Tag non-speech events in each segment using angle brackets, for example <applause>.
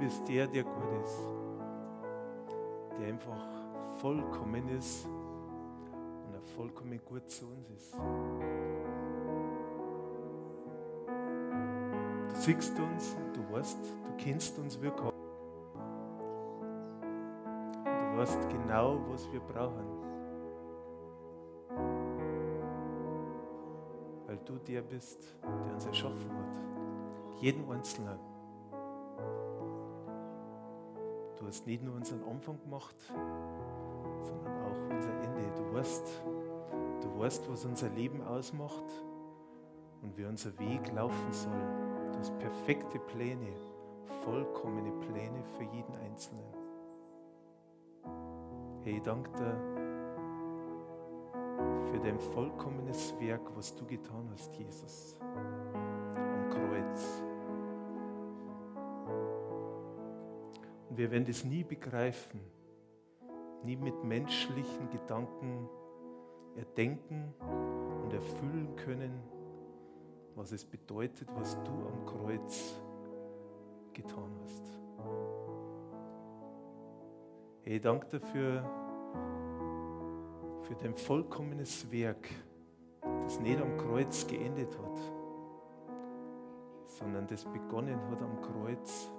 bist der, der gut ist, der einfach vollkommen ist und er vollkommen gut zu uns ist. Du siehst uns und du weißt, du kennst uns wirklich. Du weißt genau, was wir brauchen. Weil du der bist, der uns erschaffen hat. Jeden Einzelnen. Hast nicht nur unseren Anfang gemacht, sondern auch unser Ende. Du weißt, du weißt, was unser Leben ausmacht und wie unser Weg laufen soll. Du hast perfekte Pläne, vollkommene Pläne für jeden Einzelnen. Hey, danke dir für dein vollkommenes Werk, was du getan hast, Jesus, am Kreuz. Wir werden das nie begreifen, nie mit menschlichen Gedanken erdenken und erfüllen können, was es bedeutet, was du am Kreuz getan hast. Hey, danke dafür, für dein vollkommenes Werk, das nicht am Kreuz geendet hat, sondern das begonnen hat am Kreuz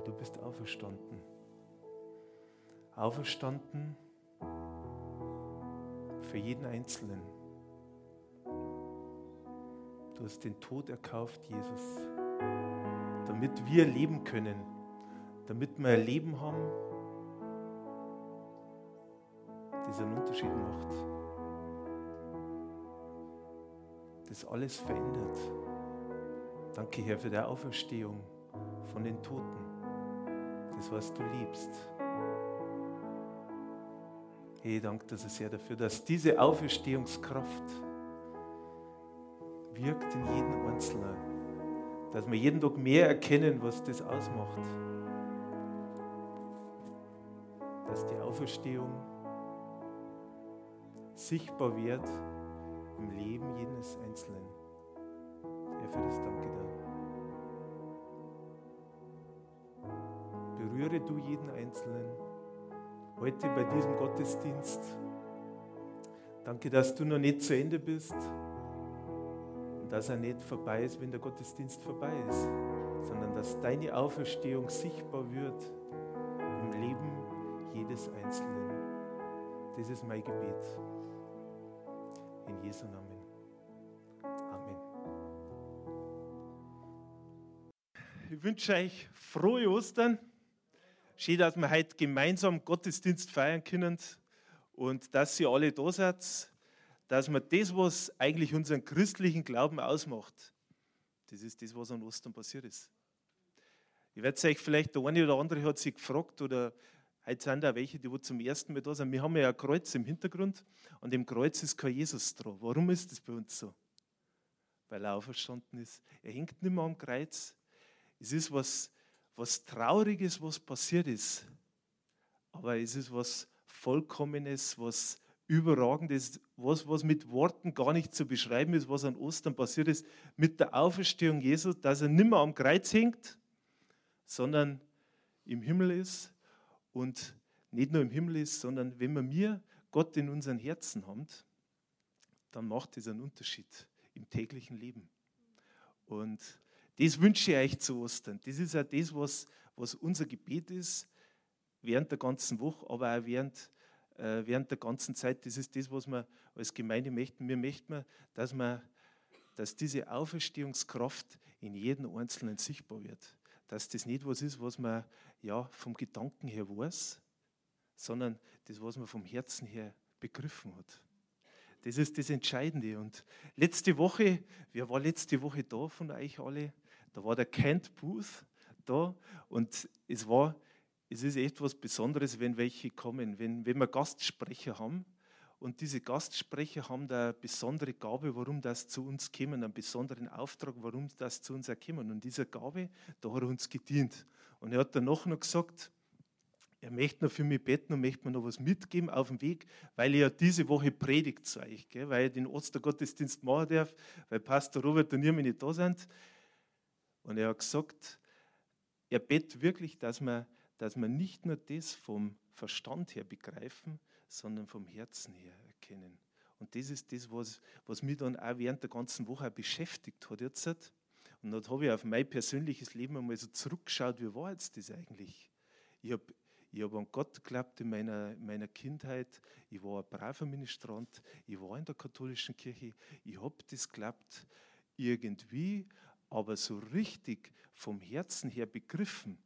weil du bist auferstanden. Auferstanden für jeden Einzelnen. Du hast den Tod erkauft, Jesus, damit wir leben können, damit wir ein Leben haben, das einen Unterschied macht, das alles verändert. Danke, Herr, für die Auferstehung von den Toten das, was du liebst. Hey, danke dir sehr dafür, dass diese Auferstehungskraft wirkt in jedem Einzelnen. Dass wir jeden Tag mehr erkennen, was das ausmacht. Dass die Auferstehung sichtbar wird im Leben jedes Einzelnen. Herr, für das danke dir. Berühre du jeden Einzelnen heute bei diesem Gottesdienst. Danke, dass du noch nicht zu Ende bist und dass er nicht vorbei ist, wenn der Gottesdienst vorbei ist, sondern dass deine Auferstehung sichtbar wird im Leben jedes Einzelnen. Das ist mein Gebet. In Jesu Namen. Amen. Ich wünsche euch frohe Ostern. Schön, dass wir heute gemeinsam Gottesdienst feiern können und dass ihr alle da seid, dass wir das, was eigentlich unseren christlichen Glauben ausmacht, das ist das, was an Ostern passiert ist. Ich werde euch vielleicht, der eine oder andere hat sich gefragt oder heute sind da welche, die zum ersten Mal da sind. Wir haben ja ein Kreuz im Hintergrund und im Kreuz ist kein Jesus dran. Warum ist das bei uns so? Weil er auferstanden ist. Er hängt nicht mehr am Kreuz. Es ist was was Trauriges, was passiert ist. Aber es ist was Vollkommenes, was Überragendes, was, was mit Worten gar nicht zu beschreiben ist, was an Ostern passiert ist, mit der Auferstehung Jesu, dass er nicht mehr am Kreuz hängt, sondern im Himmel ist und nicht nur im Himmel ist, sondern wenn wir mir Gott in unseren Herzen haben, dann macht das einen Unterschied im täglichen Leben. Und das wünsche ich euch zu Ostern. Das ist auch das, was, was unser Gebet ist, während der ganzen Woche, aber auch während, äh, während der ganzen Zeit. Das ist das, was wir als Gemeinde möchten. Wir möchten, dass, wir, dass diese Auferstehungskraft in jedem Einzelnen sichtbar wird. Dass das nicht was ist, was man ja, vom Gedanken her weiß, sondern das, was man vom Herzen her begriffen hat. Das ist das Entscheidende. Und letzte Woche, wer war letzte Woche da von euch alle? Da war der Kent Booth da und es war, es ist echt was Besonderes, wenn welche kommen, wenn, wenn wir Gastsprecher haben. Und diese Gastsprecher haben da eine besondere Gabe, warum das zu uns kommen, einen besonderen Auftrag, warum das zu uns kommen. Und diese Gabe, da hat er uns gedient. Und er hat dann noch gesagt, er möchte noch für mich beten und möchte mir noch was mitgeben auf dem Weg, weil ich ja diese Woche predigt zu euch, gell, weil ich den Ostergottesdienst machen darf, weil Pastor Robert und ihr nicht da sind. Und er hat gesagt, er bett wirklich, dass wir, dass wir nicht nur das vom Verstand her begreifen, sondern vom Herzen her erkennen. Und das ist das, was, was mich dann auch während der ganzen Woche beschäftigt hat jetzt. Und dann habe ich auf mein persönliches Leben einmal so zurückgeschaut, wie war jetzt das eigentlich? Ich habe ich hab an Gott geglaubt in meiner, meiner Kindheit. Ich war ein braver Ministrant. Ich war in der katholischen Kirche. Ich habe das geglaubt irgendwie, aber so richtig vom Herzen her begriffen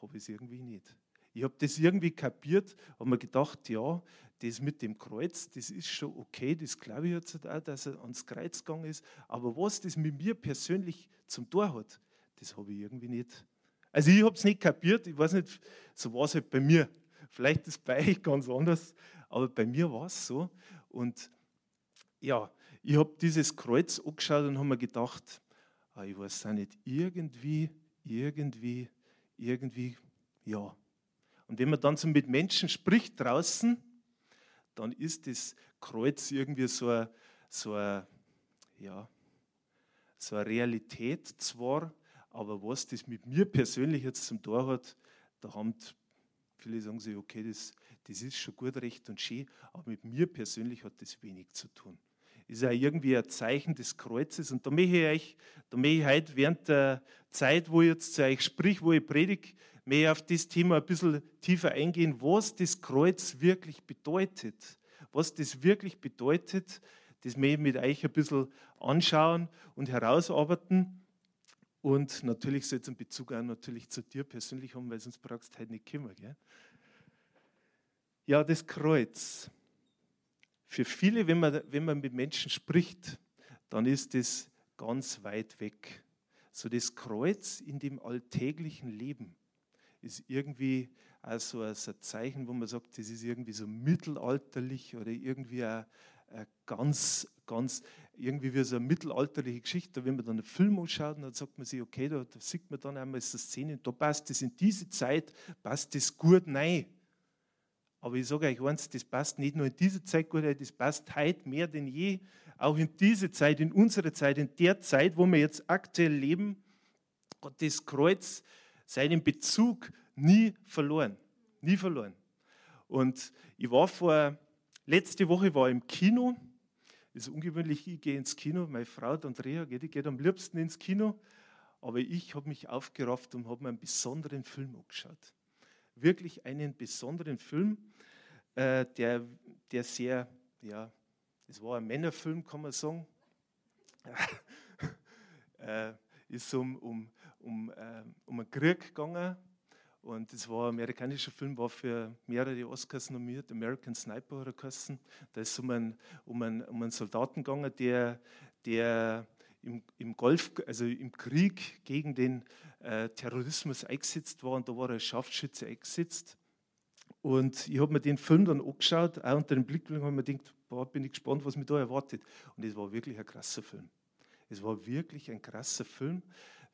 habe ich es irgendwie nicht. Ich habe das irgendwie kapiert, habe mir gedacht, ja, das mit dem Kreuz, das ist schon okay, das glaube ich jetzt auch, dass er ans Kreuz gegangen ist. Aber was das mit mir persönlich zum Tor hat, das habe ich irgendwie nicht. Also ich habe es nicht kapiert, ich weiß nicht, so war es halt bei mir. Vielleicht ist bei euch ganz anders, aber bei mir war es so. Und ja, ich habe dieses Kreuz angeschaut und habe mir gedacht, ah, ich weiß auch nicht, irgendwie, irgendwie, irgendwie, ja. Und wenn man dann so mit Menschen spricht draußen, dann ist das Kreuz irgendwie so eine, so eine, ja, so eine Realität zwar, aber was das mit mir persönlich jetzt zum Tor hat, da haben viele sagen sich, okay, das, das ist schon gut, recht und schön, aber mit mir persönlich hat das wenig zu tun. Ist ja irgendwie ein Zeichen des Kreuzes. Und da möchte ich euch, da möchte ich heute während der Zeit, wo ich jetzt zu euch sprich, wo ich predige, mehr auf das Thema ein bisschen tiefer eingehen, was das Kreuz wirklich bedeutet. Was das wirklich bedeutet, das möchte ich mit euch ein bisschen anschauen und herausarbeiten. Und natürlich soll es einen Bezug auch natürlich zu dir persönlich haben, weil sonst brauchst du halt nicht kommen. Gell? Ja, das Kreuz. Für viele, wenn man, wenn man mit Menschen spricht, dann ist es ganz weit weg. So das Kreuz in dem alltäglichen Leben ist irgendwie also ein Zeichen, wo man sagt, das ist irgendwie so mittelalterlich oder irgendwie ein, ein ganz, ganz, irgendwie wie so eine mittelalterliche Geschichte. Wenn man dann einen Film anschaut, dann sagt man sich, okay, da, da sieht man dann einmal so Szene, da passt das in diese Zeit, passt das gut nein. Aber ich sage euch eins, das passt nicht nur in diese Zeit gut, das passt heute mehr denn je. Auch in diese Zeit, in unserer Zeit, in der Zeit, wo wir jetzt aktuell leben, hat das Kreuz seinen Bezug nie verloren. Nie verloren. Und ich war vor, letzte Woche war im Kino. Das ist ungewöhnlich, ich gehe ins Kino. Meine Frau, die Andrea, die geht am liebsten ins Kino. Aber ich habe mich aufgerafft und habe mir einen besonderen Film angeschaut. Wirklich einen besonderen Film, äh, der, der sehr, ja, es war ein Männerfilm, kann man sagen. <laughs> äh, ist um, um, um, äh, um einen Krieg gegangen. Und es war ein amerikanischer Film, war für mehrere Oscars nominiert, American Sniper oder Kosten. Da ist um einen, um einen, um einen Soldaten gegangen, der, der im, im Golf, also im Krieg gegen den äh, Terrorismus eingesetzt war und da war er als Scharfschütze eingesetzt. Und ich habe mir den Film dann angeschaut, auch unter dem Blickwinkel, habe mir gedacht, boah, bin ich gespannt, was mich da erwartet. Und es war wirklich ein krasser Film. Es war wirklich ein krasser Film,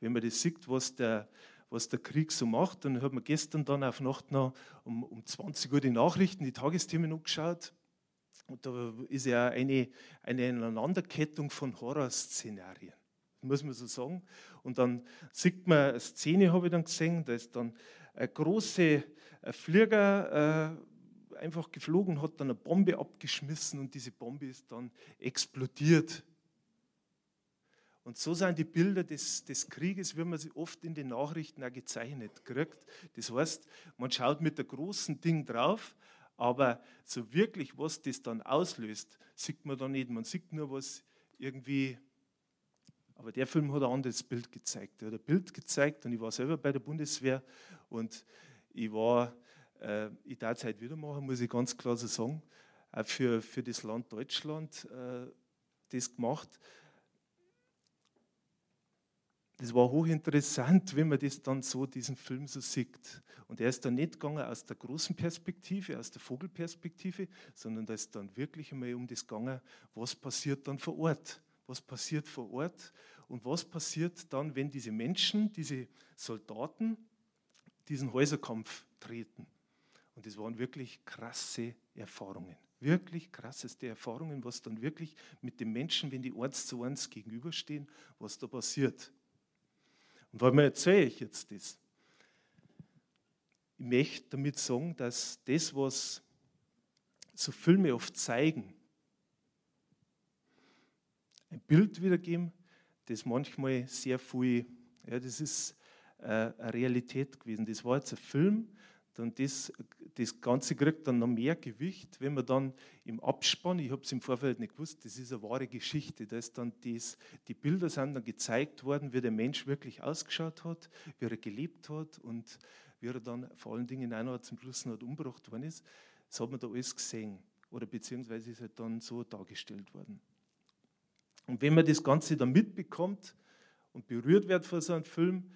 wenn man das sieht, was der, was der Krieg so macht. Dann hat man gestern dann auf Nacht noch um, um 20 Uhr die Nachrichten, die Tagesthemen angeschaut. Und da ist ja eine, eine Aneinanderkettung von Horrorszenarien, muss man so sagen. Und dann sieht man eine Szene, habe ich dann gesehen, da ist dann ein großer Flieger äh, einfach geflogen, hat dann eine Bombe abgeschmissen und diese Bombe ist dann explodiert und so sind die Bilder des, des Krieges, wie man sie oft in den Nachrichten auch gezeichnet kriegt. Das heißt, man schaut mit der großen Ding drauf, aber so wirklich, was das dann auslöst, sieht man da nicht. Man sieht nur, was irgendwie. Aber der Film hat ein anderes Bild gezeigt. Er hat ein Bild gezeigt und ich war selber bei der Bundeswehr und ich war, äh, ich darf es heute wieder machen, muss ich ganz klar so sagen, auch für, für das Land Deutschland äh, das gemacht das war hochinteressant, wenn man das dann so, diesen Film so sieht. Und er ist dann nicht gegangen aus der großen Perspektive, aus der Vogelperspektive, sondern da ist dann wirklich einmal um das gegangen, was passiert dann vor Ort. Was passiert vor Ort und was passiert dann, wenn diese Menschen, diese Soldaten, diesen Häuserkampf treten. Und das waren wirklich krasse Erfahrungen. Wirklich krasseste Erfahrungen, was dann wirklich mit den Menschen, wenn die eins zu eins gegenüberstehen, was da passiert. Und warum erzähle ich jetzt das? ich möchte damit sagen, dass das, was so Filme oft zeigen, ein Bild wiedergeben, das manchmal sehr viel, ja, das ist äh, eine Realität gewesen. Das war jetzt ein Film, dann das, das Ganze kriegt dann noch mehr Gewicht, wenn man dann im Abspann, ich habe es im Vorfeld nicht gewusst, das ist eine wahre Geschichte, da dann das, die Bilder sind dann gezeigt worden, wie der Mensch wirklich ausgeschaut hat, wie er gelebt hat und wie er dann vor allen Dingen noch zum Schluss noch umgebracht worden ist. Das hat man da alles gesehen oder beziehungsweise ist halt dann so dargestellt worden. Und wenn man das Ganze dann mitbekommt und berührt wird von so einem Film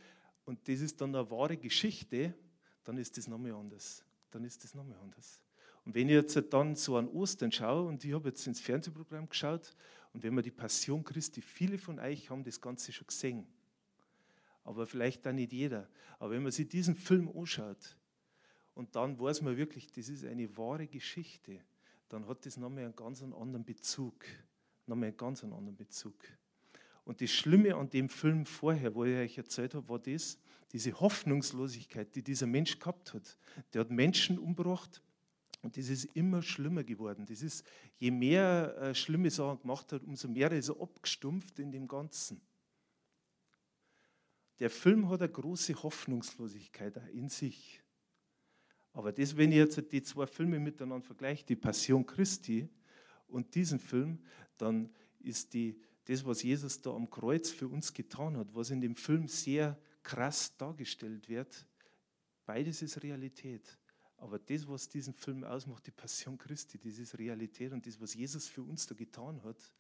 und das ist dann eine wahre Geschichte, dann ist das nochmal anders. Dann ist das nochmal anders. Und wenn ich jetzt dann so an Ostern schaue und ich habe jetzt ins Fernsehprogramm geschaut und wenn man die Passion Christi, viele von euch haben das Ganze schon gesehen, aber vielleicht auch nicht jeder. Aber wenn man sich diesen Film anschaut und dann weiß man wirklich, das ist eine wahre Geschichte, dann hat das nochmal einen ganz anderen Bezug nochmal einen ganz anderen Bezug. Und das Schlimme an dem Film vorher, wo ich euch erzählt habe, war das, diese Hoffnungslosigkeit, die dieser Mensch gehabt hat. Der hat Menschen umgebracht und das ist immer schlimmer geworden. Das ist, je mehr äh, schlimme Sachen gemacht hat, umso mehr ist er abgestumpft in dem Ganzen. Der Film hat eine große Hoffnungslosigkeit in sich. Aber das, wenn ich jetzt die zwei Filme miteinander vergleiche, die Passion Christi und diesen Film, dann ist die, das, was Jesus da am Kreuz für uns getan hat, was in dem Film sehr krass dargestellt wird, beides ist Realität. Aber das, was diesen Film ausmacht, die Passion Christi, das ist Realität und das, was Jesus für uns da getan hat,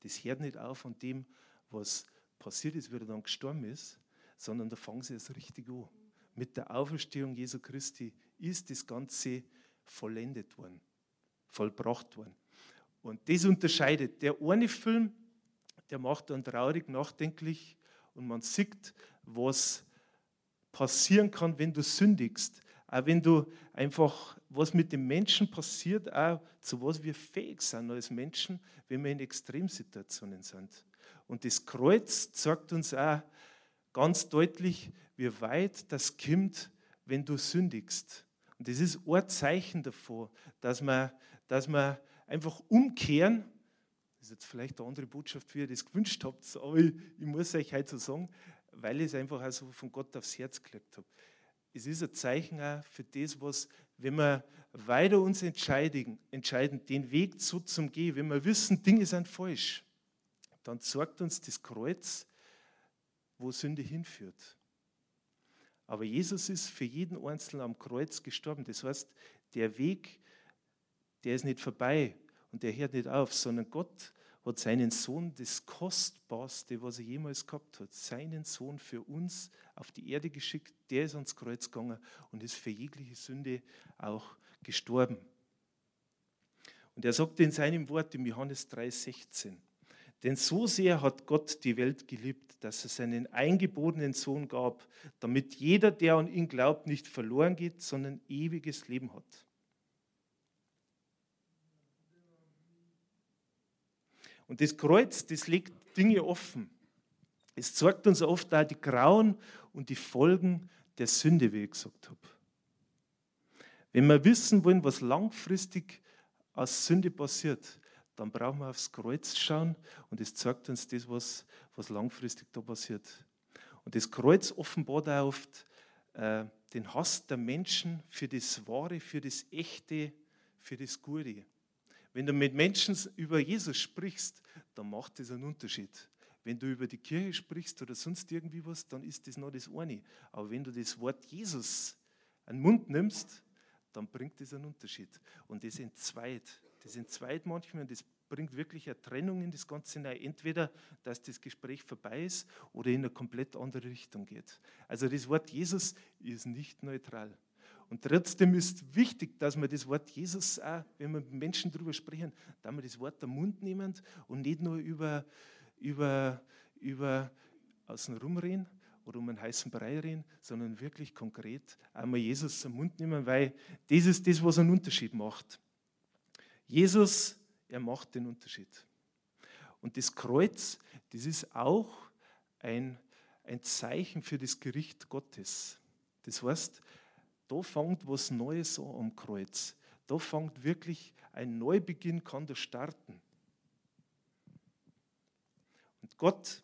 das hört nicht auf an dem, was passiert ist, wie er dann gestorben ist, sondern da fangen sie erst richtig an. Mit der Auferstehung Jesu Christi ist das Ganze vollendet worden, vollbracht worden. Und das unterscheidet. Der eine Film, der macht dann traurig, nachdenklich und man sieht, was passieren kann, wenn du sündigst. Auch wenn du einfach, was mit dem Menschen passiert, auch zu was wir fähig sind als Menschen, wenn wir in Extremsituationen sind. Und das Kreuz zeigt uns auch ganz deutlich, wie weit das kommt, wenn du sündigst. Und das ist ein Zeichen davor, dass man, dass man einfach umkehren. Ist jetzt vielleicht eine andere Botschaft, wie ihr das gewünscht habt, aber ich, ich muss euch heute so sagen, weil ich es einfach also von Gott aufs Herz gelegt habe. Es ist ein Zeichen auch für das, was, wenn wir weiter uns entscheiden, entscheiden den Weg so zum Gehen, wenn wir wissen, Dinge sind falsch, dann sorgt uns das Kreuz, wo Sünde hinführt. Aber Jesus ist für jeden Einzelnen am Kreuz gestorben. Das heißt, der Weg der ist nicht vorbei und der hört nicht auf, sondern Gott hat seinen Sohn, das Kostbarste, was er jemals gehabt hat, seinen Sohn für uns auf die Erde geschickt, der ist ans Kreuz gegangen und ist für jegliche Sünde auch gestorben. Und er sagte in seinem Wort im Johannes 3,16, denn so sehr hat Gott die Welt geliebt, dass er seinen eingeborenen Sohn gab, damit jeder, der an ihn glaubt, nicht verloren geht, sondern ewiges Leben hat. Und das Kreuz, das legt Dinge offen. Es zeigt uns oft auch die Grauen und die Folgen der Sünde, wie ich gesagt habe. Wenn wir wissen wollen, was langfristig aus Sünde passiert, dann brauchen wir aufs Kreuz schauen und es zeigt uns das, was, was langfristig da passiert. Und das Kreuz offenbart auch oft äh, den Hass der Menschen für das Wahre, für das Echte, für das Gute. Wenn du mit Menschen über Jesus sprichst, dann macht das einen Unterschied. Wenn du über die Kirche sprichst oder sonst irgendwie was, dann ist das noch das eine. Aber wenn du das Wort Jesus an den Mund nimmst, dann bringt das einen Unterschied. Und das entzweit. Das entzweit manchmal und das bringt wirklich eine Trennung in das Ganze hinein. Entweder, dass das Gespräch vorbei ist oder in eine komplett andere Richtung geht. Also das Wort Jesus ist nicht neutral. Und trotzdem ist wichtig, dass wir das Wort Jesus auch, wenn wir mit Menschen darüber sprechen, dass wir das Wort am Mund nehmen und nicht nur über, über, über außen rumreden oder um einen heißen Brei reden, sondern wirklich konkret einmal Jesus am Mund nehmen, weil das ist das, was einen Unterschied macht. Jesus, er macht den Unterschied. Und das Kreuz, das ist auch ein, ein Zeichen für das Gericht Gottes. Das heißt, da fängt was Neues an am Kreuz. Da fängt wirklich ein Neubeginn, kann da starten. Und Gott,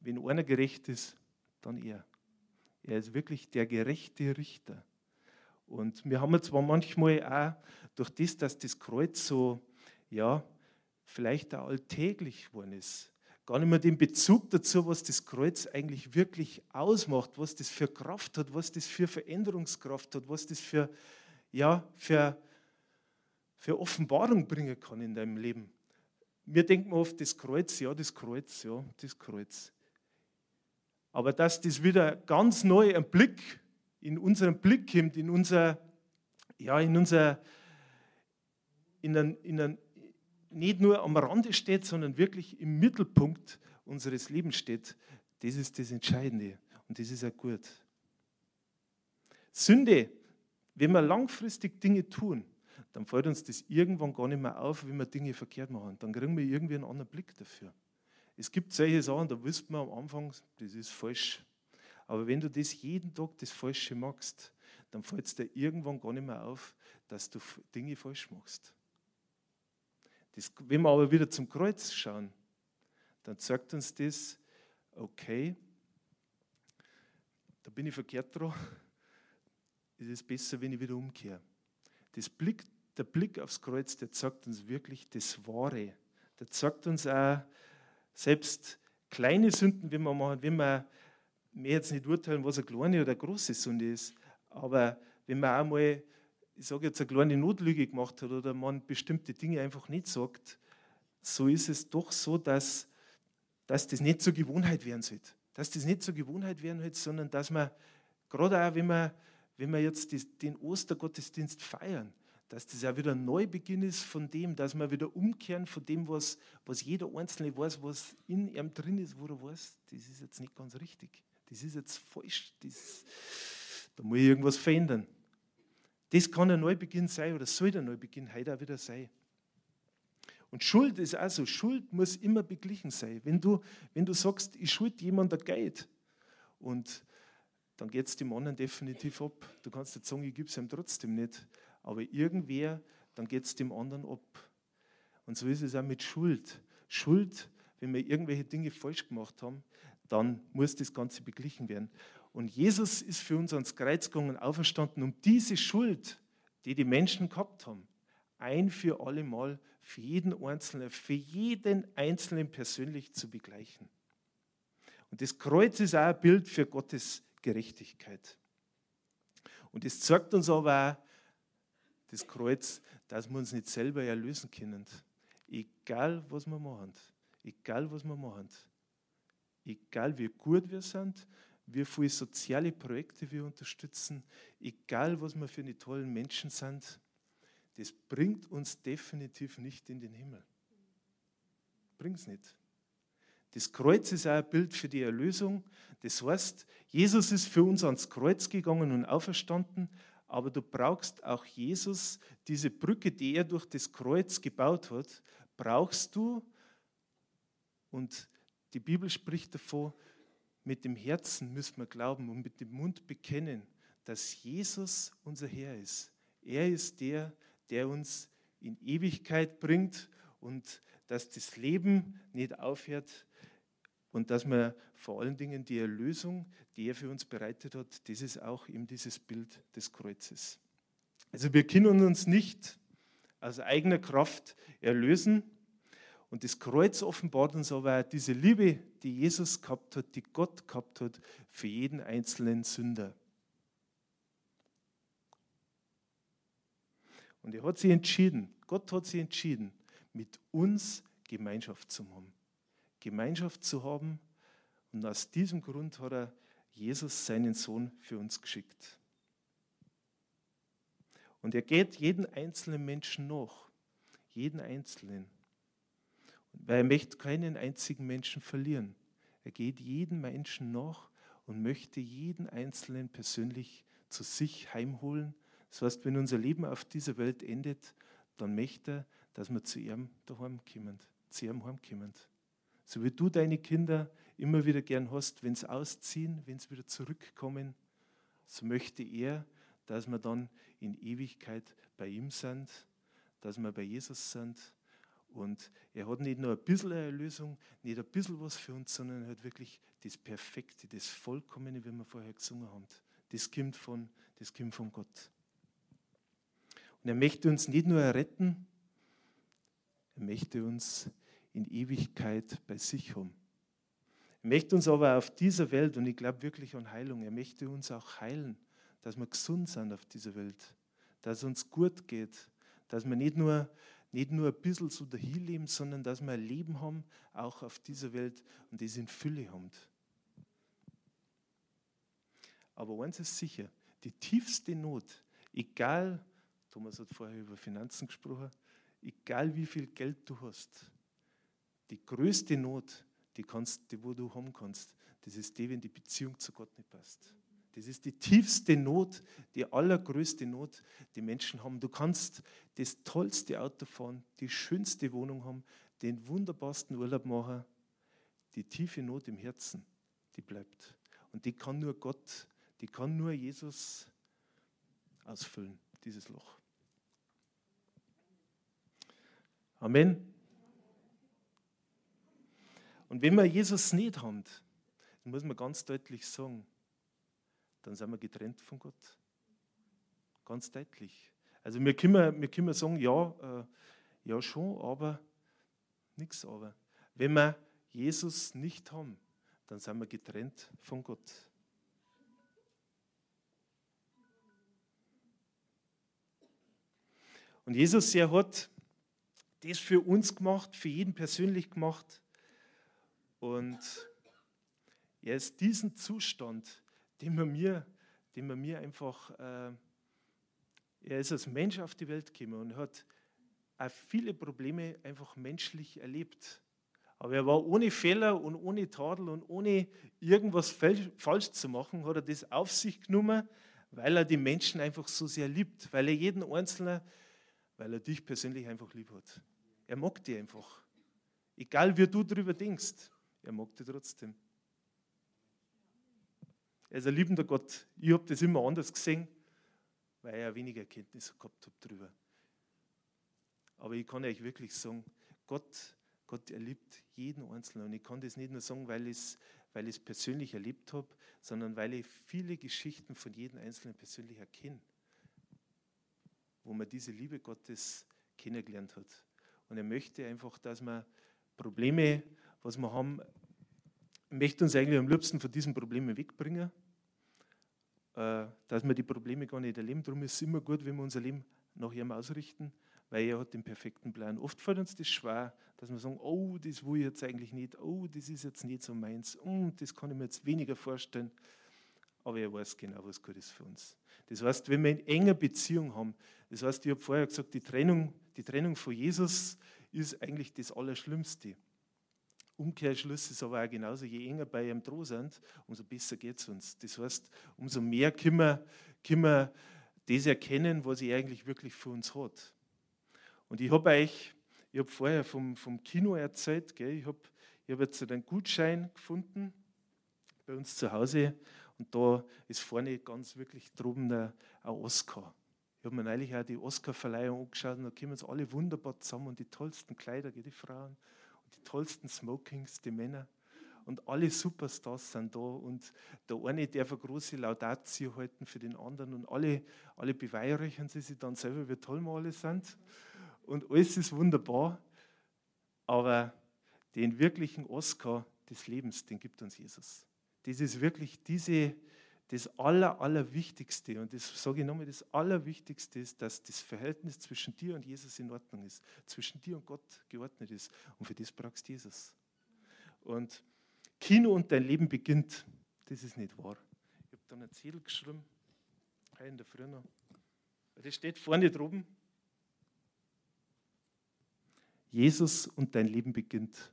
wenn einer gerecht ist, dann er. Er ist wirklich der gerechte Richter. Und wir haben zwar manchmal auch durch das, dass das Kreuz so, ja, vielleicht auch alltäglich geworden ist, gar nicht mehr den Bezug dazu, was das Kreuz eigentlich wirklich ausmacht, was das für Kraft hat, was das für Veränderungskraft hat, was das für, ja, für, für Offenbarung bringen kann in deinem Leben. Wir denken oft, das Kreuz, ja, das Kreuz, ja, das Kreuz. Aber dass das wieder ganz neu ein Blick in unseren Blick kommt, in unser, ja, in unser, in ein, in ein, nicht nur am Rande steht, sondern wirklich im Mittelpunkt unseres Lebens steht, das ist das Entscheidende und das ist auch gut. Sünde, wenn wir langfristig Dinge tun, dann fällt uns das irgendwann gar nicht mehr auf, wenn wir Dinge verkehrt machen. Dann kriegen wir irgendwie einen anderen Blick dafür. Es gibt solche Sachen, da wüsste man am Anfang, das ist falsch. Aber wenn du das jeden Tag das Falsche machst, dann fällt es dir irgendwann gar nicht mehr auf, dass du Dinge falsch machst. Das, wenn wir aber wieder zum Kreuz schauen, dann sagt uns das, okay, da bin ich verkehrt dran, es ist besser, wenn ich wieder umkehre. Das Blick, der Blick aufs Kreuz, der zeigt uns wirklich das Wahre. Der zeigt uns auch, selbst kleine Sünden, wenn wir machen, wenn wir mir jetzt nicht urteilen, was eine kleine oder eine große Sünde ist, aber wenn man einmal, ich sage jetzt, eine kleine Notlüge gemacht hat oder man bestimmte Dinge einfach nicht sagt, so ist es doch so, dass, dass das nicht zur Gewohnheit werden sollte. Dass das nicht zur Gewohnheit werden sollte, sondern dass man, gerade auch wenn wir, wenn wir jetzt den Ostergottesdienst feiern, dass das auch wieder ein Neubeginn ist von dem, dass wir wieder umkehren von dem, was, was jeder Einzelne weiß, was in ihm drin ist, wo er weiß, das ist jetzt nicht ganz richtig das ist jetzt falsch, das, da muss ich irgendwas verändern. Das kann ein Neubeginn sein oder soll der Neubeginn heute auch wieder sein. Und Schuld ist also, Schuld muss immer beglichen sein. Wenn du, wenn du sagst, ich schuld jemand ein Geld und dann geht es dem anderen definitiv ab. Du kannst jetzt sagen, ich gebe es ihm trotzdem nicht. Aber irgendwer, dann geht es dem anderen ab. Und so ist es auch mit Schuld. Schuld, wenn wir irgendwelche Dinge falsch gemacht haben, dann muss das Ganze beglichen werden. Und Jesus ist für uns ans Kreuz gegangen, auferstanden, um diese Schuld, die die Menschen gehabt haben, ein für alle Mal für jeden Einzelnen, für jeden Einzelnen persönlich zu begleichen. Und das Kreuz ist auch ein Bild für Gottes Gerechtigkeit. Und es zeigt uns aber auch, das Kreuz, dass wir uns nicht selber erlösen können. Egal, was wir machen. Egal, was wir machen egal wie gut wir sind, wie viele soziale Projekte wir unterstützen, egal was wir für eine tollen Menschen sind, das bringt uns definitiv nicht in den Himmel. Bringt es nicht. Das Kreuz ist auch ein Bild für die Erlösung. Das heißt, Jesus ist für uns ans Kreuz gegangen und auferstanden, aber du brauchst auch Jesus, diese Brücke, die er durch das Kreuz gebaut hat, brauchst du und die Bibel spricht davon, mit dem Herzen müssen wir glauben und mit dem Mund bekennen, dass Jesus unser Herr ist. Er ist der, der uns in Ewigkeit bringt und dass das Leben nicht aufhört und dass wir vor allen Dingen die Erlösung, die er für uns bereitet hat, das ist auch eben dieses Bild des Kreuzes. Also wir können uns nicht aus eigener Kraft erlösen, und das Kreuz offenbart uns aber diese Liebe, die Jesus gehabt hat, die Gott gehabt hat für jeden einzelnen Sünder. Und er hat sich entschieden, Gott hat sich entschieden, mit uns Gemeinschaft zu haben. Gemeinschaft zu haben. Und aus diesem Grund hat er Jesus, seinen Sohn, für uns geschickt. Und er geht jeden einzelnen Menschen nach. Jeden einzelnen weil er möchte keinen einzigen Menschen verlieren. Er geht jedem Menschen nach und möchte jeden Einzelnen persönlich zu sich heimholen. Das heißt, wenn unser Leben auf dieser Welt endet, dann möchte er, dass wir zu ihm daheim kommen, zu ihm heimkommen. So wie du deine Kinder immer wieder gern hast, wenn sie ausziehen, wenn sie wieder zurückkommen, so möchte er, dass wir dann in Ewigkeit bei ihm sind, dass wir bei Jesus sind. Und er hat nicht nur ein bisschen eine Erlösung, nicht ein bisschen was für uns, sondern er hat wirklich das Perfekte, das Vollkommene, wie wir vorher gesungen haben. Das kommt von, das kommt von Gott. Und er möchte uns nicht nur retten, er möchte uns in Ewigkeit bei sich haben. Er möchte uns aber auf dieser Welt, und ich glaube wirklich an Heilung, er möchte uns auch heilen, dass wir gesund sind auf dieser Welt, dass es uns gut geht, dass wir nicht nur, nicht nur ein bisschen so dahin leben, sondern dass wir ein Leben haben, auch auf dieser Welt und das in Fülle haben. Aber eins ist sicher, die tiefste Not, egal, Thomas hat vorher über Finanzen gesprochen, egal wie viel Geld du hast, die größte Not, die, kannst, die wo du haben kannst, das ist die, wenn die Beziehung zu Gott nicht passt. Das ist die tiefste Not, die allergrößte Not, die Menschen haben. Du kannst das tollste Auto fahren, die schönste Wohnung haben, den wunderbarsten Urlaub machen. Die tiefe Not im Herzen, die bleibt. Und die kann nur Gott, die kann nur Jesus ausfüllen, dieses Loch. Amen. Und wenn wir Jesus nicht haben, dann muss man ganz deutlich sagen, dann sind wir getrennt von Gott. Ganz deutlich. Also wir können, wir können sagen, ja, äh, ja schon, aber nichts aber. Wenn wir Jesus nicht haben, dann sind wir getrennt von Gott. Und Jesus, er hat das für uns gemacht, für jeden persönlich gemacht. Und er ist diesen Zustand, den man mir, den man mir einfach, äh, er ist als Mensch auf die Welt gekommen und hat auch viele Probleme einfach menschlich erlebt. Aber er war ohne Fehler und ohne Tadel und ohne irgendwas falsch zu machen, hat er das auf sich genommen, weil er die Menschen einfach so sehr liebt, weil er jeden Einzelnen, weil er dich persönlich einfach lieb hat. Er mag dich einfach. Egal wie du darüber denkst, er mag dich trotzdem. Er ist ein liebender Gott. Ich habe das immer anders gesehen, weil er weniger Kenntnis gehabt habe darüber. Aber ich kann euch wirklich sagen, Gott, Gott, er liebt jeden Einzelnen. Und ich kann das nicht nur sagen, weil ich es weil ich persönlich erlebt habe, sondern weil ich viele Geschichten von jedem Einzelnen persönlich erkenne, wo man diese Liebe Gottes kennengelernt hat. Und er möchte einfach, dass man Probleme, was wir haben, möchte uns eigentlich am liebsten von diesen Problemen wegbringen, dass wir die Probleme gar nicht erleben. Darum ist es immer gut, wenn wir unser Leben nach ihm ausrichten, weil er hat den perfekten Plan. Oft fällt uns das schwer, dass wir sagen, oh, das will ich jetzt eigentlich nicht, oh, das ist jetzt nicht so meins, oh, das kann ich mir jetzt weniger vorstellen. Aber er weiß genau, was gut ist für uns. Das heißt, wenn wir in enger Beziehung haben, das heißt, ich habe vorher gesagt, die Trennung, die Trennung von Jesus ist eigentlich das Allerschlimmste. Umkehrschluss ist aber auch genauso, je enger bei ihm dran sind, umso besser geht es uns. Das heißt, umso mehr können wir, können wir das erkennen, was er eigentlich wirklich für uns hat. Und ich habe euch, ich habe vorher vom, vom Kino erzählt, gell? ich habe ich hab jetzt einen Gutschein gefunden bei uns zu Hause und da ist vorne ganz wirklich droben ein, Oscar. Ich habe mir neulich auch die Oscar-Verleihung angeschaut und da kommen uns alle wunderbar zusammen und die tollsten Kleider, die Frauen die tollsten Smokings, die Männer. Und alle Superstars sind da und der eine darf eine große Laudatio halten für den anderen und alle, alle beweihräuchern sie sich dann selber, wie toll wir alle sind. Und alles ist wunderbar, aber den wirklichen Oscar des Lebens, den gibt uns Jesus. Das ist wirklich diese, das Aller, Allerwichtigste, und das sage ich nochmal, das Allerwichtigste ist, dass das Verhältnis zwischen dir und Jesus in Ordnung ist, zwischen dir und Gott geordnet ist. Und für das brauchst du Jesus. Und Kino und dein Leben beginnt, das ist nicht wahr. Ich habe dann ein Zettel geschrieben, in der Früh noch. Das steht vorne droben. Jesus und dein Leben beginnt.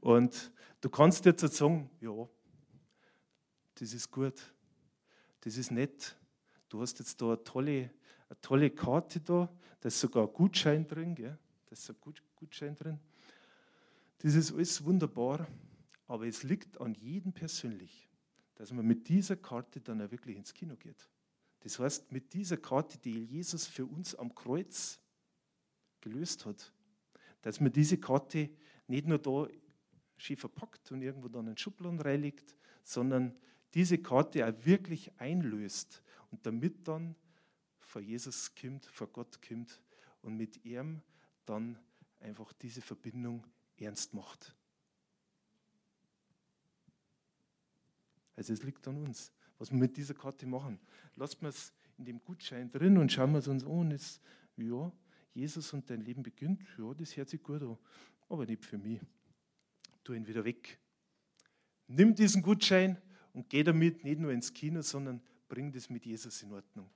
Und du kannst jetzt sagen, ja, das ist gut, das ist nett. Du hast jetzt da eine tolle, eine tolle Karte da, da ist sogar ein Gutschein drin, gell? da ist ein Gutschein drin. Das ist alles wunderbar, aber es liegt an jedem persönlich, dass man mit dieser Karte dann auch wirklich ins Kino geht. Das heißt, mit dieser Karte, die Jesus für uns am Kreuz gelöst hat, dass man diese Karte nicht nur da schön verpackt und irgendwo dann in Schubladen reinlegt, sondern diese Karte auch wirklich einlöst und damit dann vor Jesus kommt, vor Gott kommt und mit ihm dann einfach diese Verbindung ernst macht. Also es liegt an uns, was wir mit dieser Karte machen. Lassen wir es in dem Gutschein drin und schauen wir es uns an. Und ja, Jesus und dein Leben beginnt, ja, das hört sich gut an, aber nicht für mich. Tu ihn wieder weg. Nimm diesen Gutschein und geh damit nicht nur ins Kino, sondern bring das mit Jesus in Ordnung.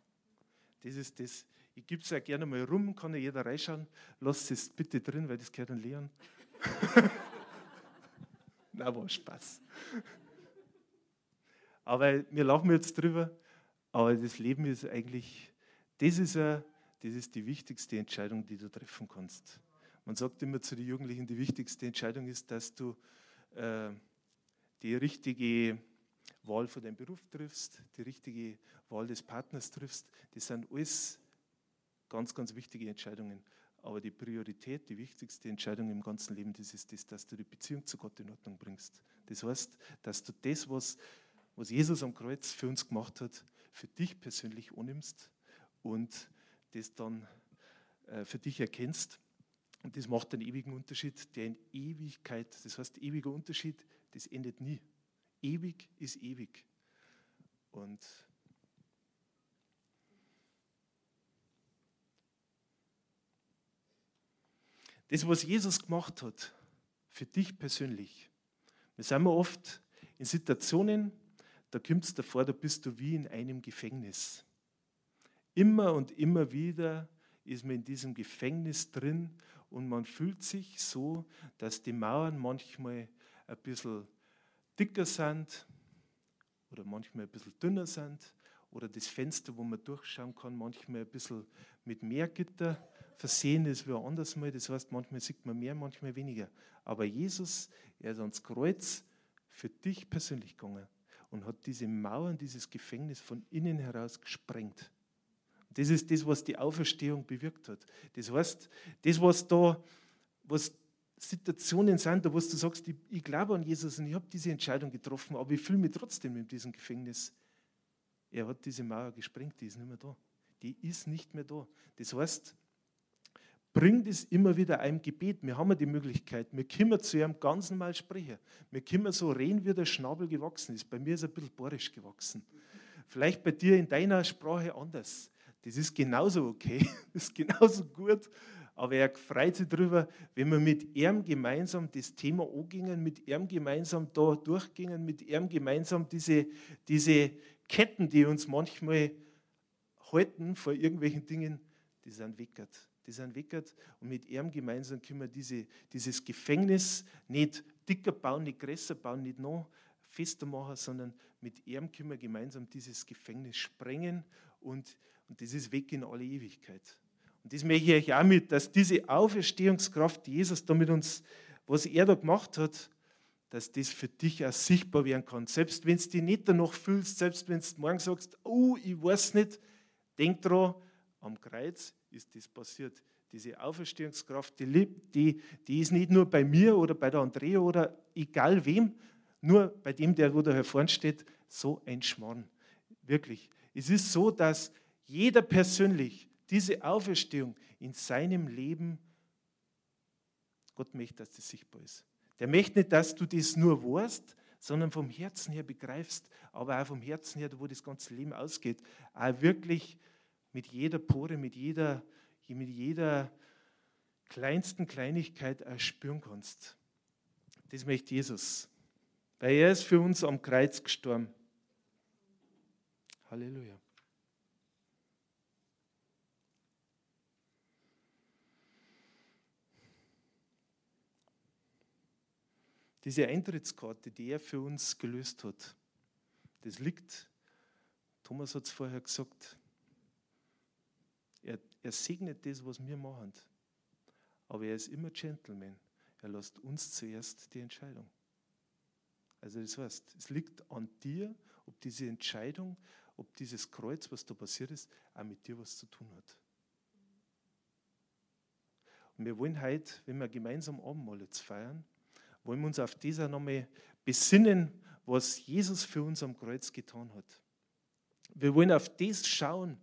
Das ist das. Ich gebe es auch gerne mal rum, kann ja jeder reinschauen. Lass es bitte drin, weil das gehört an Leon. <laughs> Na, war Spaß. Aber wir lachen jetzt drüber. Aber das Leben ist eigentlich, das ist, a, das ist die wichtigste Entscheidung, die du treffen kannst. Man sagt immer zu den Jugendlichen, die wichtigste Entscheidung ist, dass du äh, die richtige Wahl für deinen Beruf triffst, die richtige Wahl des Partners triffst. Das sind alles ganz, ganz wichtige Entscheidungen. Aber die Priorität, die wichtigste Entscheidung im ganzen Leben, das ist das, dass du die Beziehung zu Gott in Ordnung bringst. Das heißt, dass du das, was, was Jesus am Kreuz für uns gemacht hat, für dich persönlich annimmst und das dann äh, für dich erkennst. Und das macht einen ewigen Unterschied, der in Ewigkeit, das heißt ewiger Unterschied, das endet nie. Ewig ist ewig. Und das, was Jesus gemacht hat, für dich persönlich. Wir sind oft in Situationen, da kommt es davor, da bist du wie in einem Gefängnis. Immer und immer wieder ist man in diesem Gefängnis drin und man fühlt sich so, dass die Mauern manchmal ein bisschen dicker sind oder manchmal ein bisschen dünner sind oder das Fenster, wo man durchschauen kann, manchmal ein bisschen mit mehr Gitter versehen ist wie anders mal. Das heißt, manchmal sieht man mehr, manchmal weniger. Aber Jesus, er ist ans Kreuz für dich persönlich gegangen und hat diese Mauern, dieses Gefängnis von innen heraus gesprengt. Das ist das, was die Auferstehung bewirkt hat. Das heißt, das, was da, was Situationen sind, da wo du sagst, ich, ich glaube an Jesus und ich habe diese Entscheidung getroffen, aber ich fühle mich trotzdem in diesem Gefängnis. Er hat diese Mauer gesprengt, die ist nicht mehr da. Die ist nicht mehr da. Das heißt, bring das immer wieder einem Gebet. Wir haben die Möglichkeit, wir können zu ihrem ganz normal sprechen. Wir können so reden, wie der Schnabel gewachsen ist. Bei mir ist er ein bisschen bohrisch gewachsen. Vielleicht bei dir in deiner Sprache anders. Das ist genauso okay, <laughs> das ist genauso gut. Aber er freut sich darüber, wenn wir mit ihm gemeinsam das Thema angingen, mit ihm gemeinsam da durchgingen, mit ihm gemeinsam diese, diese Ketten, die uns manchmal halten vor irgendwelchen Dingen, die sind weckert. Die sind weckert und mit ihm gemeinsam können wir diese, dieses Gefängnis nicht dicker bauen, nicht größer bauen, nicht noch fester machen, sondern mit ihm können wir gemeinsam dieses Gefängnis sprengen und, und das ist weg in alle Ewigkeit. Und das möchte ich euch auch mit, dass diese Auferstehungskraft, die Jesus da mit uns, was er da gemacht hat, dass das für dich auch sichtbar werden kann. Selbst wenn du dich nicht danach fühlst, selbst wenn du morgen sagst, oh, ich weiß nicht, denk dran, am Kreuz ist das passiert. Diese Auferstehungskraft, die, die, die ist nicht nur bei mir oder bei der Andrea oder egal wem, nur bei dem, der wo da hervorn steht, so ein Schmarrn. Wirklich. Es ist so, dass jeder persönlich diese Auferstehung in seinem Leben, Gott möchte, dass das sichtbar ist. Der möchte nicht, dass du das nur weißt, sondern vom Herzen her begreifst, aber auch vom Herzen her, wo das ganze Leben ausgeht, auch wirklich mit jeder Pore, mit jeder, mit jeder kleinsten Kleinigkeit auch spüren kannst. Das möchte Jesus, weil er ist für uns am Kreuz gestorben. Halleluja. Diese Eintrittskarte, die er für uns gelöst hat, das liegt, Thomas hat es vorher gesagt, er, er segnet das, was wir machen. Aber er ist immer Gentleman. Er lässt uns zuerst die Entscheidung. Also das heißt, es liegt an dir, ob diese Entscheidung, ob dieses Kreuz, was da passiert ist, auch mit dir was zu tun hat. Und wir wollen heute, wenn wir gemeinsam Abendmahl jetzt feiern, wollen wir uns auf dieser nochmal besinnen, was Jesus für uns am Kreuz getan hat. Wir wollen auf das schauen,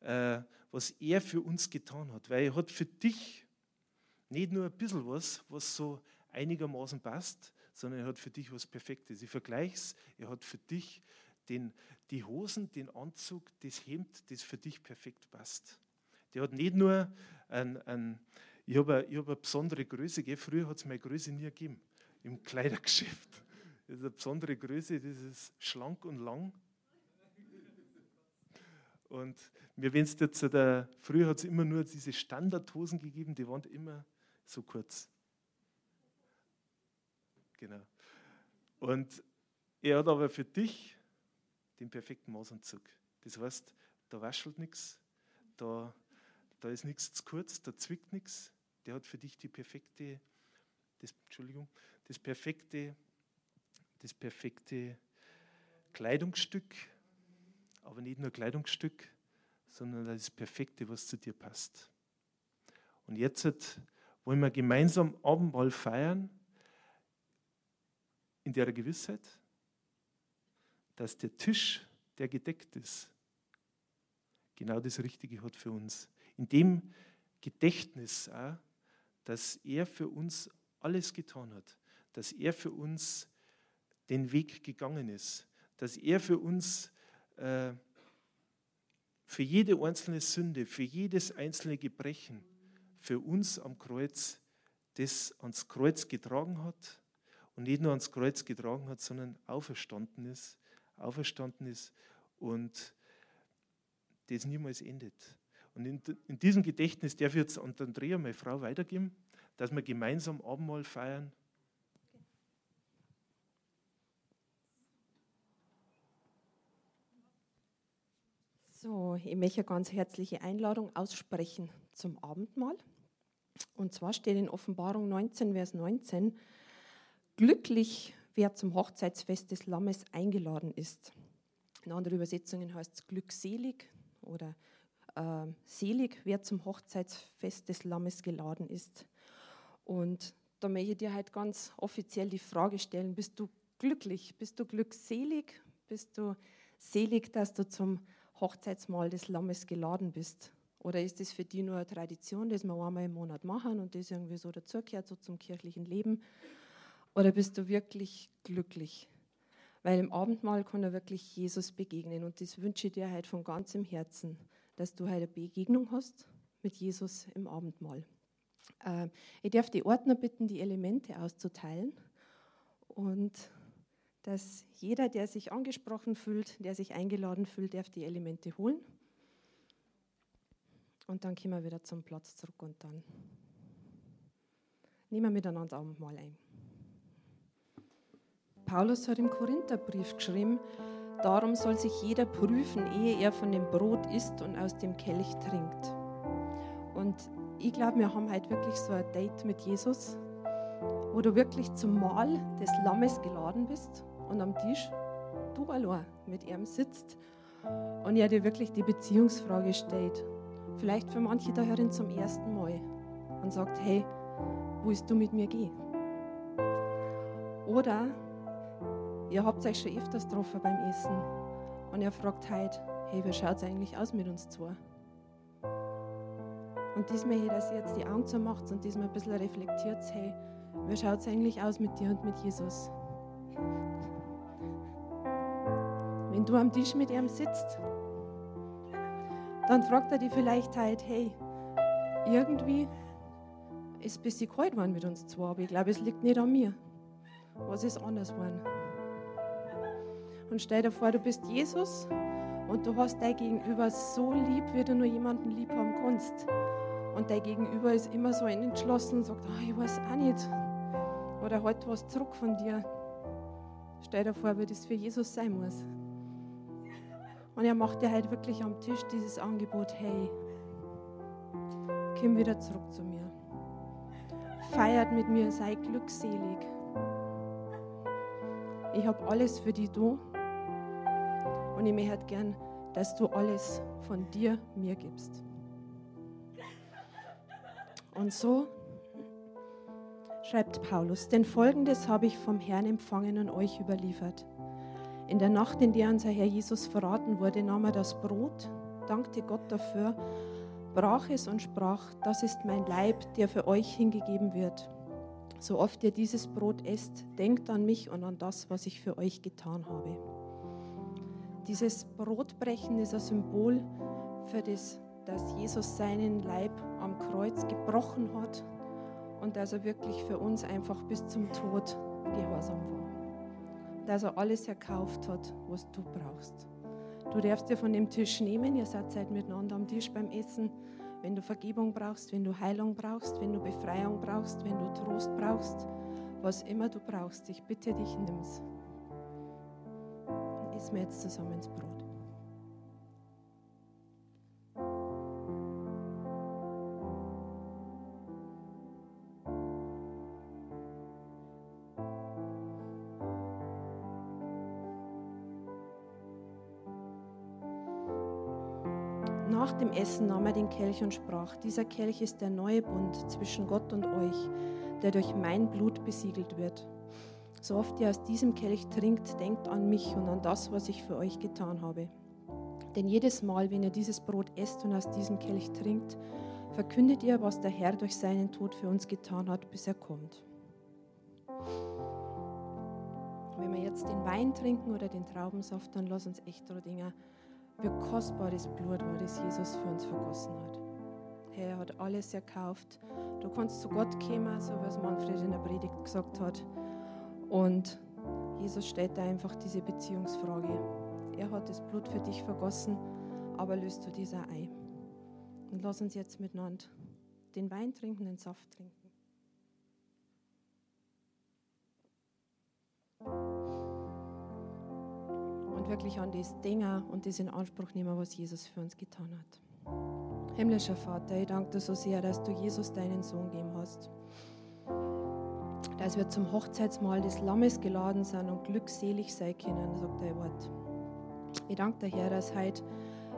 äh, was er für uns getan hat, weil er hat für dich nicht nur ein bisschen was, was so einigermaßen passt, sondern er hat für dich was Perfektes. Ich vergleiche es, er hat für dich den, die Hosen, den Anzug, das Hemd, das für dich perfekt passt. Der hat nicht nur ein, ein ich habe eine, hab eine besondere Größe, gell? früher hat es meine Größe nie gegeben, im Kleidergeschäft. <laughs> Das ist eine besondere Größe, das ist schlank und lang. Und mir wenn es jetzt, der, früher hat es immer nur diese Standardhosen gegeben, die waren immer so kurz. Genau. Und er hat aber für dich den perfekten Maßanzug. Das heißt, da waschelt nichts, da, da ist nichts zu kurz, da zwickt nichts. Der hat für dich die perfekte, das, Entschuldigung, das perfekte, das perfekte Kleidungsstück, aber nicht nur Kleidungsstück, sondern das Perfekte, was zu dir passt. Und jetzt wollen wir gemeinsam Abendmahl feiern, in der Gewissheit, dass der Tisch, der gedeckt ist, genau das Richtige hat für uns. In dem Gedächtnis auch, dass er für uns alles getan hat, dass er für uns den Weg gegangen ist, dass er für uns, äh, für jede einzelne Sünde, für jedes einzelne Gebrechen, für uns am Kreuz das ans Kreuz getragen hat und nicht nur ans Kreuz getragen hat, sondern auferstanden ist, auferstanden ist und das niemals endet. Und in, in diesem Gedächtnis darf ich jetzt an Andrea, meine Frau, weitergeben, dass wir gemeinsam Abendmahl feiern. So, ich möchte eine ganz herzliche Einladung aussprechen zum Abendmahl. Und zwar steht in Offenbarung 19, Vers 19, glücklich, wer zum Hochzeitsfest des Lammes eingeladen ist. In anderen Übersetzungen heißt es glückselig oder äh, selig, wer zum Hochzeitsfest des Lammes geladen ist. Und da möchte ich dir halt ganz offiziell die Frage stellen, bist du glücklich, bist du glückselig, bist du selig, dass du zum Hochzeitsmahl des Lammes geladen bist? Oder ist das für dich nur eine Tradition, das wir einmal im Monat machen und das irgendwie so dazugehört, so zum kirchlichen Leben? Oder bist du wirklich glücklich? Weil im Abendmahl kann er wirklich Jesus begegnen und das wünsche ich dir halt von ganzem Herzen, dass du heute eine Begegnung hast mit Jesus im Abendmahl. Äh, ich darf die Ordner bitten, die Elemente auszuteilen und dass jeder, der sich angesprochen fühlt, der sich eingeladen fühlt, darf die Elemente holen. Und dann kommen wir wieder zum Platz zurück und dann nehmen wir miteinander Abendmahl ein. Paulus hat im Korintherbrief geschrieben, darum soll sich jeder prüfen, ehe er von dem Brot isst und aus dem Kelch trinkt. Und ich glaube, wir haben heute wirklich so ein Date mit Jesus, wo du wirklich zum Mahl des Lammes geladen bist und am Tisch du allein mit ihm sitzt und er dir wirklich die Beziehungsfrage stellt. Vielleicht für manche da herin zum ersten Mal und sagt, hey, wo willst du mit mir gehen? Oder ihr habt euch schon öfters getroffen beim Essen und er fragt heute, hey, wie schaut es eigentlich aus mit uns zwei? Und diesmal, hey, dass ihr jetzt die Augen zumacht und diesmal ein bisschen reflektiert, hey, wie schaut es eigentlich aus mit dir und mit Jesus? Wenn du am Tisch mit ihm sitzt, dann fragt er dich vielleicht halt, hey, irgendwie ist ein bisschen kalt geworden mit uns zwei, aber ich glaube, es liegt nicht an mir. Was ist anders geworden? Und stell dir vor, du bist Jesus und du hast dein Gegenüber so lieb, wie du nur jemanden lieb haben kannst. Und dein Gegenüber ist immer so entschlossen und sagt, oh, ich weiß auch nicht. Oder halt was zurück von dir. Stell dir vor, wie das für Jesus sein muss. Und er macht dir halt wirklich am Tisch dieses Angebot, hey, komm wieder zurück zu mir. Feiert mit mir, sei glückselig. Ich habe alles für dich da. Und ich möchte gern dass du alles von dir mir gibst. Und so schreibt Paulus, denn folgendes habe ich vom Herrn empfangen und euch überliefert. In der Nacht, in der unser Herr Jesus verraten wurde, nahm er das Brot, dankte Gott dafür, brach es und sprach, das ist mein Leib, der für euch hingegeben wird. So oft ihr dieses Brot esst, denkt an mich und an das, was ich für euch getan habe. Dieses Brotbrechen ist ein Symbol für das, dass Jesus seinen Leib am Kreuz gebrochen hat und dass er wirklich für uns einfach bis zum Tod gehorsam war. Dass er alles erkauft hat, was du brauchst. Du darfst dir von dem Tisch nehmen, ihr seid halt miteinander am Tisch beim Essen. Wenn du Vergebung brauchst, wenn du Heilung brauchst, wenn du Befreiung brauchst, wenn du Trost brauchst, was immer du brauchst, ich bitte dich, nimm's. Iss mir jetzt zusammen ins Brot. Essen nahm er den Kelch und sprach, dieser Kelch ist der neue Bund zwischen Gott und euch, der durch mein Blut besiegelt wird. So oft ihr aus diesem Kelch trinkt, denkt an mich und an das, was ich für euch getan habe. Denn jedes Mal, wenn ihr dieses Brot esst und aus diesem Kelch trinkt, verkündet ihr, was der Herr durch seinen Tod für uns getan hat, bis er kommt. Wenn wir jetzt den Wein trinken oder den Traubensaft, dann lass uns echt denken, wie kostbar das Blut war, das Jesus für uns vergossen hat. Er hat alles erkauft. Du kannst zu Gott kommen, so wie es Manfred in der Predigt gesagt hat. Und Jesus stellt da einfach diese Beziehungsfrage. Er hat das Blut für dich vergossen, aber löst du dieser ein? Und lass uns jetzt miteinander den Wein trinken, den Saft trinken. Und wirklich an das Dinge und das in Anspruch nehmen, was Jesus für uns getan hat. Himmlischer Vater, ich danke dir so sehr, dass du Jesus deinen Sohn gegeben hast. Dass wir zum Hochzeitsmahl des Lammes geladen sind und glückselig sein können, sagt dein Wort. Ich danke dir, Herr, dass heute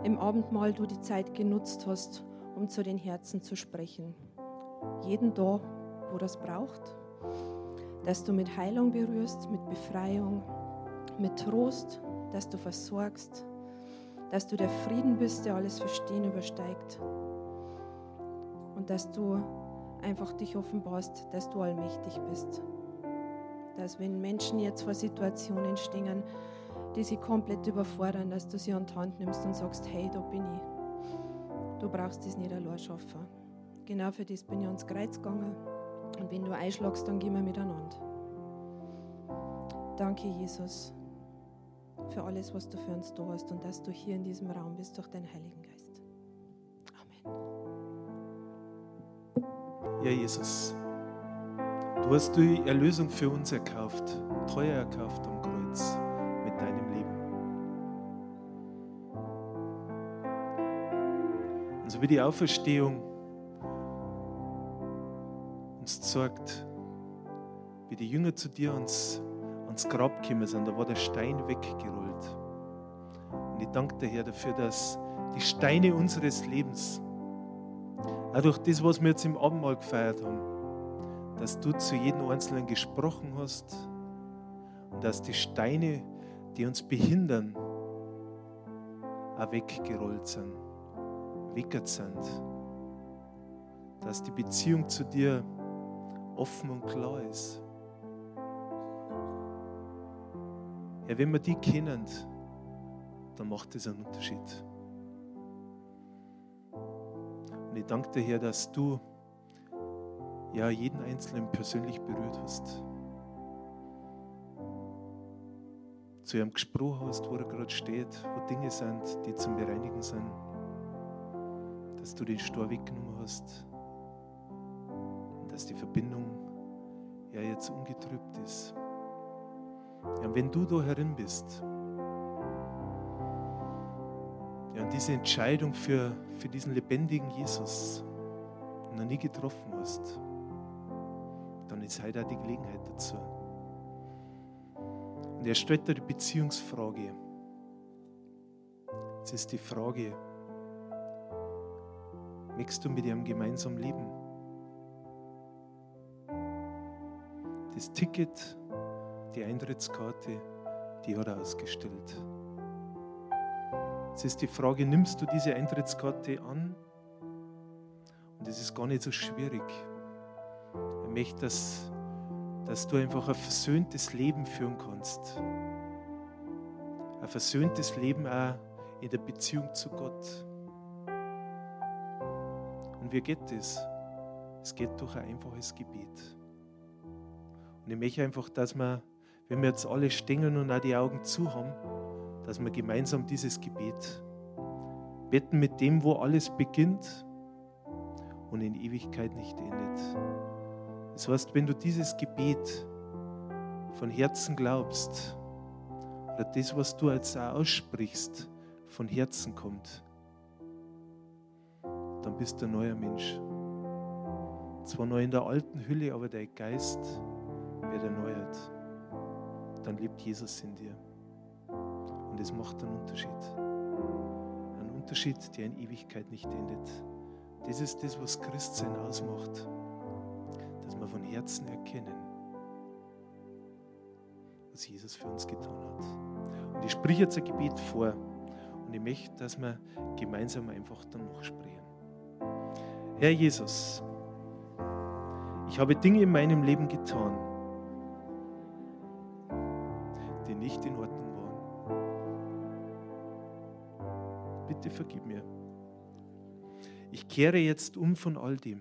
im Abendmahl du die Zeit genutzt hast, um zu den Herzen zu sprechen. Jeden da, wo das braucht. Dass du mit Heilung berührst, mit Befreiung, mit Trost, dass du versorgst, dass du der Frieden bist, der alles Verstehen übersteigt und dass du einfach dich offenbarst, dass du allmächtig bist. Dass wenn Menschen jetzt vor Situationen stehen, die sie komplett überfordern, dass du sie an die Hand nimmst und sagst, hey, da bin ich. Du brauchst das nicht allein schaffen. Genau für das bin ich ans Kreuz gegangen. Und wenn du einschlagst, dann gehen wir miteinander. Danke, Jesus für alles, was du für uns da hast und dass du hier in diesem Raum bist durch deinen Heiligen Geist. Amen. Ja, Jesus, du hast die Erlösung für uns erkauft, teuer erkauft am Kreuz mit deinem Leben. Und so wie die Auferstehung uns zeigt, wie die Jünger zu dir uns ans Grab gekommen sind, da war der Stein weggerollt. Und ich danke dir, Herr, dafür, dass die Steine unseres Lebens, auch durch das, was wir jetzt im Abendmahl gefeiert haben, dass du zu jedem Einzelnen gesprochen hast und dass die Steine, die uns behindern, auch weggerollt sind, weggert sind. Dass die Beziehung zu dir offen und klar ist. Ja, wenn wir die kennen, dann macht das einen Unterschied. Und ich danke dir, Herr, dass du ja jeden Einzelnen persönlich berührt hast. Zu ihm gesprochen hast, wo er gerade steht, wo Dinge sind, die zum Bereinigen sind. Dass du den Stor weggenommen hast. Und dass die Verbindung ja jetzt ungetrübt ist. Ja, wenn du da herin bist, ja, und diese Entscheidung für, für diesen lebendigen Jesus noch nie getroffen hast, dann ist heute auch die Gelegenheit dazu. Und er stellt dir die Beziehungsfrage. Jetzt ist die Frage, möchtest du mit ihm gemeinsam leben? Das Ticket, die Eintrittskarte, die hat er ausgestellt. Jetzt ist die Frage, nimmst du diese Eintrittskarte an? Und es ist gar nicht so schwierig. Er möchte, dass, dass du einfach ein versöhntes Leben führen kannst. Ein versöhntes Leben auch in der Beziehung zu Gott. Und wie geht das? Es geht durch ein einfaches Gebet. Und ich möchte einfach, dass wir, wenn wir jetzt alle stehen und auch die Augen zu haben, dass wir gemeinsam dieses Gebet beten mit dem, wo alles beginnt und in Ewigkeit nicht endet. Das heißt, wenn du dieses Gebet von Herzen glaubst, oder das, was du jetzt auch aussprichst, von Herzen kommt, dann bist du ein neuer Mensch. Zwar noch in der alten Hülle, aber dein Geist wird erneuert. Dann lebt Jesus in dir. Und es macht einen Unterschied. Einen Unterschied, der in Ewigkeit nicht endet. Das ist das, was Christsein ausmacht. Dass wir von Herzen erkennen, was Jesus für uns getan hat. Und ich spreche jetzt ein Gebet vor. Und ich möchte, dass wir gemeinsam einfach danach sprechen. Herr Jesus, ich habe Dinge in meinem Leben getan, nicht in Ordnung waren. Bitte vergib mir. Ich kehre jetzt um von all dem,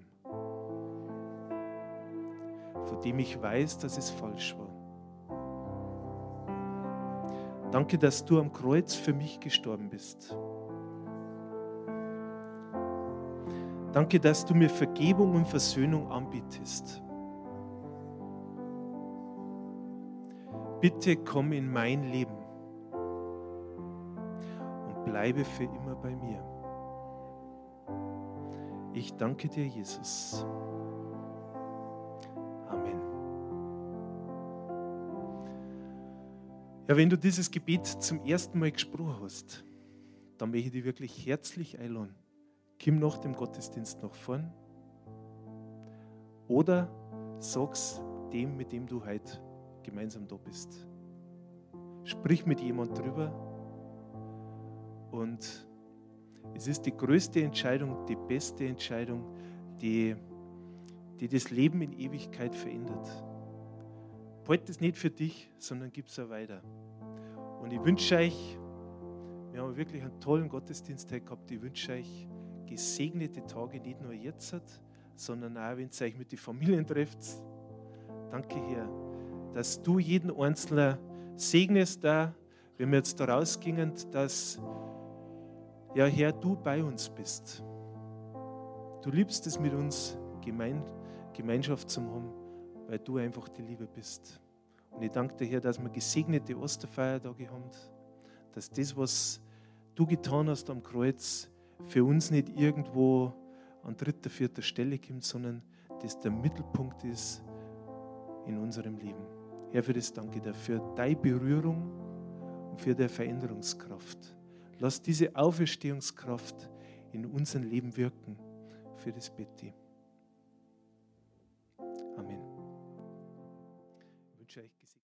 von dem ich weiß, dass es falsch war. Danke, dass du am Kreuz für mich gestorben bist. Danke, dass du mir Vergebung und Versöhnung anbietest. Bitte komm in mein Leben und bleibe für immer bei mir. Ich danke dir, Jesus. Amen. Ja, wenn du dieses Gebet zum ersten Mal gesprochen hast, dann möchte ich dich wirklich herzlich einladen komm nach dem Gottesdienst nach vorn. Oder sag's dem, mit dem du heute gemeinsam da bist. Sprich mit jemand drüber. Und es ist die größte Entscheidung, die beste Entscheidung, die, die das Leben in Ewigkeit verändert. Halt es nicht für dich, sondern gib es weiter. Und ich wünsche euch, wir haben wirklich einen tollen Gottesdienst gehabt. Ich wünsche euch gesegnete Tage, nicht nur jetzt, sondern auch, wenn ihr euch mit den Familien trefft. Danke, Herr, dass du jeden Einzelnen segnest da, wenn wir jetzt da rausgingen, dass, ja, Herr, du bei uns bist. Du liebst es mit uns, Gemein, Gemeinschaft zu haben, weil du einfach die Liebe bist. Und ich danke dir, Herr, dass wir gesegnete Osterfeiertage haben, dass das, was du getan hast am Kreuz, für uns nicht irgendwo an dritter, vierter Stelle kommt, sondern das der Mittelpunkt ist in unserem Leben. Herr, für das danke dir, für deine Berührung und für deine Veränderungskraft. Lass diese Auferstehungskraft in unserem Leben wirken. Für das Betty. Amen. Ich wünsche euch